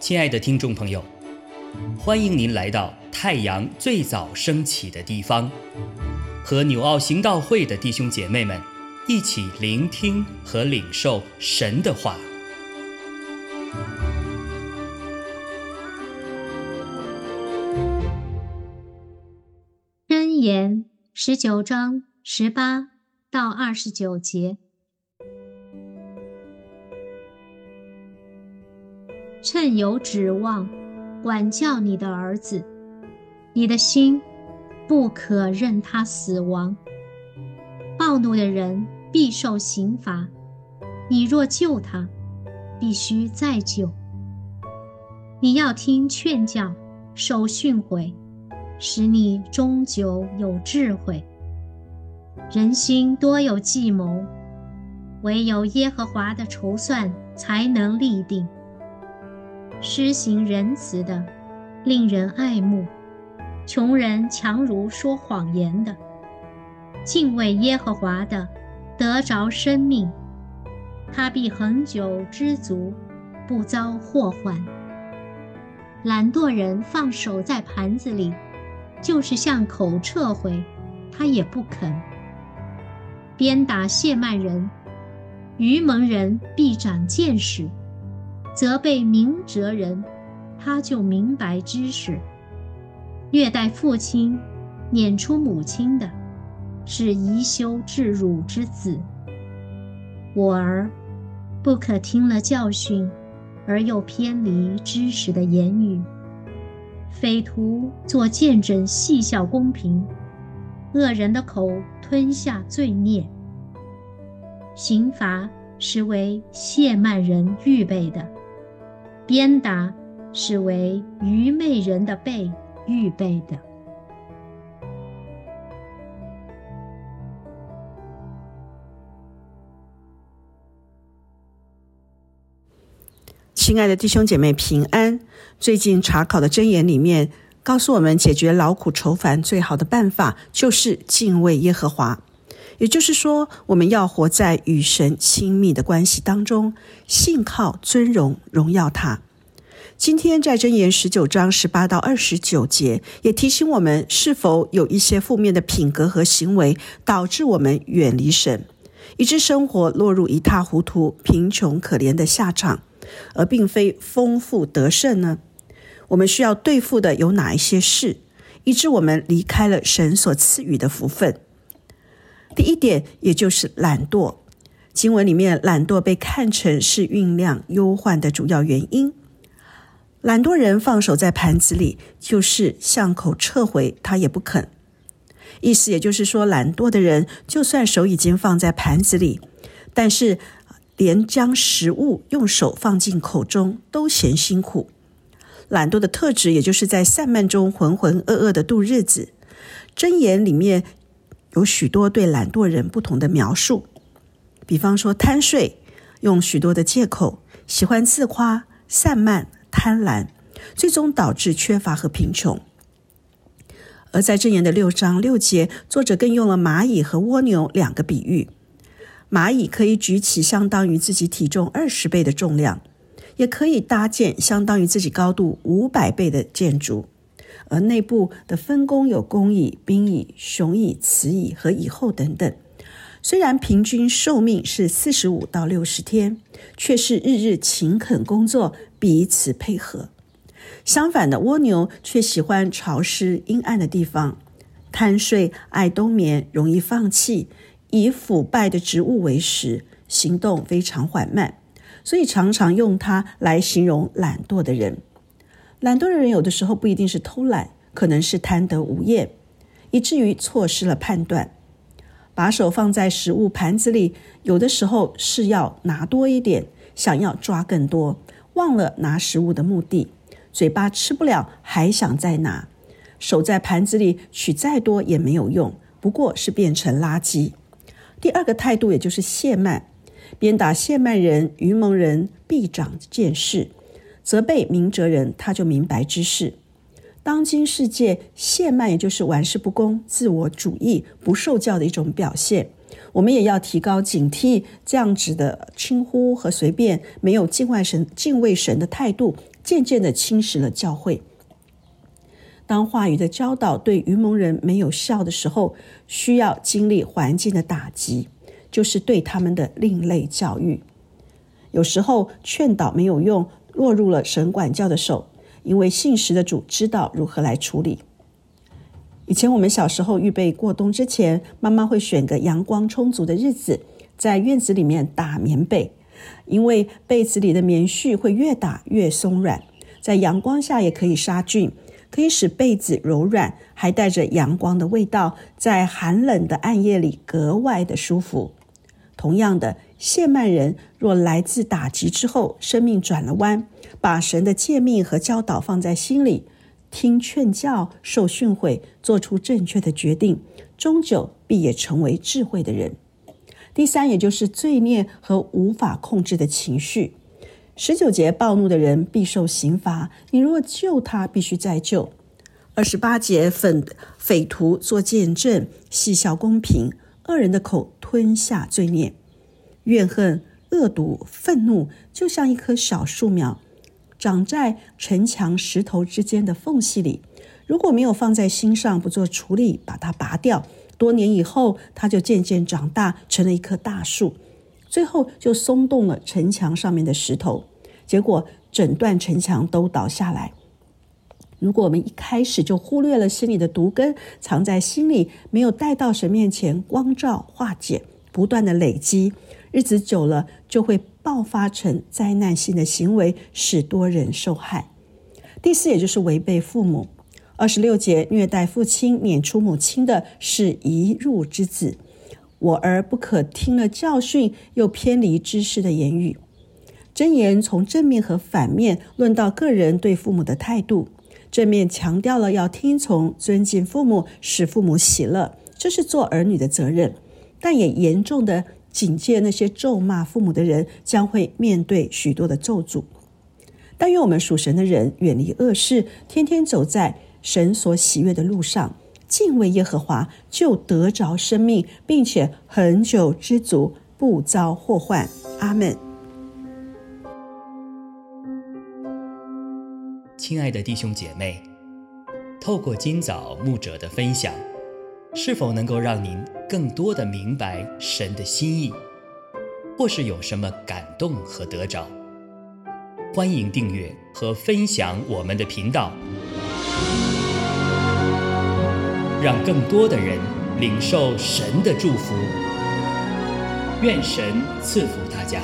亲爱的听众朋友，欢迎您来到太阳最早升起的地方，和纽奥行道会的弟兄姐妹们一起聆听和领受神的话。箴言十九章十八到二十九节。趁有指望，管教你的儿子，你的心不可任他死亡。暴怒的人必受刑罚，你若救他，必须再救。你要听劝教，受训诲，使你终究有智慧。人心多有计谋，唯有耶和华的筹算才能立定。施行仁慈的，令人爱慕；穷人强如说谎言的。敬畏耶和华的，得着生命，他必恒久知足，不遭祸患。懒惰人放手在盘子里，就是向口撤回，他也不肯。鞭打谢曼人，愚蒙人必长见识。责备明哲人，他就明白知识；虐待父亲、撵出母亲的，是宜羞至辱之子。我儿，不可听了教训，而又偏离知识的言语。匪徒作见证，戏笑公平；恶人的口吞下罪孽。刑罚是为谢曼人预备的。鞭打是为愚昧人的背预备的。亲爱的弟兄姐妹平安。最近查考的箴言里面告诉我们，解决劳苦愁烦最好的办法就是敬畏耶和华。也就是说，我们要活在与神亲密的关系当中，信靠、尊荣、荣耀他。今天在箴言十九章十八到二十九节，也提醒我们，是否有一些负面的品格和行为，导致我们远离神，以致生活落入一塌糊涂、贫穷可怜的下场，而并非丰富得胜呢？我们需要对付的有哪一些事，以致我们离开了神所赐予的福分？第一点，也就是懒惰。经文里面，懒惰被看成是酝酿忧患的主要原因。懒惰人放手在盘子里，就是向口撤回，他也不肯。意思也就是说，懒惰的人就算手已经放在盘子里，但是连将食物用手放进口中都嫌辛苦。懒惰的特质，也就是在散漫中浑浑噩噩的度日子。箴言里面。有许多对懒惰人不同的描述，比方说贪睡，用许多的借口，喜欢自夸、散漫、贪婪，最终导致缺乏和贫穷。而在正言的六章六节，作者更用了蚂蚁和蜗牛两个比喻。蚂蚁可以举起相当于自己体重二十倍的重量，也可以搭建相当于自己高度五百倍的建筑。而内部的分工有工蚁、兵蚁、雄蚁、雌蚁和蚁后等等。虽然平均寿命是四十五到六十天，却是日日勤恳工作，彼此配合。相反的，蜗牛却喜欢潮湿阴暗的地方，贪睡、爱冬眠、容易放弃，以腐败的植物为食，行动非常缓慢，所以常常用它来形容懒惰的人。懒惰的人有的时候不一定是偷懒，可能是贪得无厌，以至于错失了判断。把手放在食物盘子里，有的时候是要拿多一点，想要抓更多，忘了拿食物的目的。嘴巴吃不了，还想再拿，手在盘子里取再多也没有用，不过是变成垃圾。第二个态度，也就是懈慢，鞭打懈慢人、愚蒙人，必长见识。责备明哲人，他就明白之事。当今世界懈慢，也就是玩世不恭、自我主义、不受教的一种表现，我们也要提高警惕，这样子的轻忽和随便，没有敬畏神、敬畏神的态度，渐渐的侵蚀了教会。当话语的教导对愚蒙人没有效的时候，需要经历环境的打击，就是对他们的另类教育。有时候劝导没有用，落入了神管教的手，因为信实的主知道如何来处理。以前我们小时候预备过冬之前，妈妈会选个阳光充足的日子，在院子里面打棉被，因为被子里的棉絮会越打越松软，在阳光下也可以杀菌，可以使被子柔软，还带着阳光的味道，在寒冷的暗夜里格外的舒服。同样的，谢曼人若来自打击之后，生命转了弯，把神的诫命和教导放在心里。听劝教，受训诲，做出正确的决定，终究必也成为智慧的人。第三，也就是罪孽和无法控制的情绪。十九节，暴怒的人必受刑罚，你若救他，必须再救。二十八节，匪匪徒做见证，细笑公平，恶人的口吞下罪孽，怨恨、恶毒、愤怒，就像一棵小树苗。长在城墙石头之间的缝隙里，如果没有放在心上，不做处理，把它拔掉，多年以后，它就渐渐长大，成了一棵大树，最后就松动了城墙上面的石头，结果整段城墙都倒下来。如果我们一开始就忽略了心里的毒根，藏在心里，没有带到神面前光照化解，不断的累积，日子久了就会。爆发成灾难性的行为，使多人受害。第四，也就是违背父母。二十六节，虐待父亲、撵出母亲的是一入之子。我儿不可听了教训，又偏离知识的言语。箴言从正面和反面论到个人对父母的态度。正面强调了要听从、尊敬父母，使父母喜乐，这是做儿女的责任，但也严重的。警戒那些咒骂父母的人，将会面对许多的咒诅。但愿我们属神的人远离恶事，天天走在神所喜悦的路上，敬畏耶和华，就得着生命，并且恒久知足，不遭祸患。阿门。亲爱的弟兄姐妹，透过今早牧者的分享。是否能够让您更多的明白神的心意，或是有什么感动和得着？欢迎订阅和分享我们的频道，让更多的人领受神的祝福。愿神赐福大家。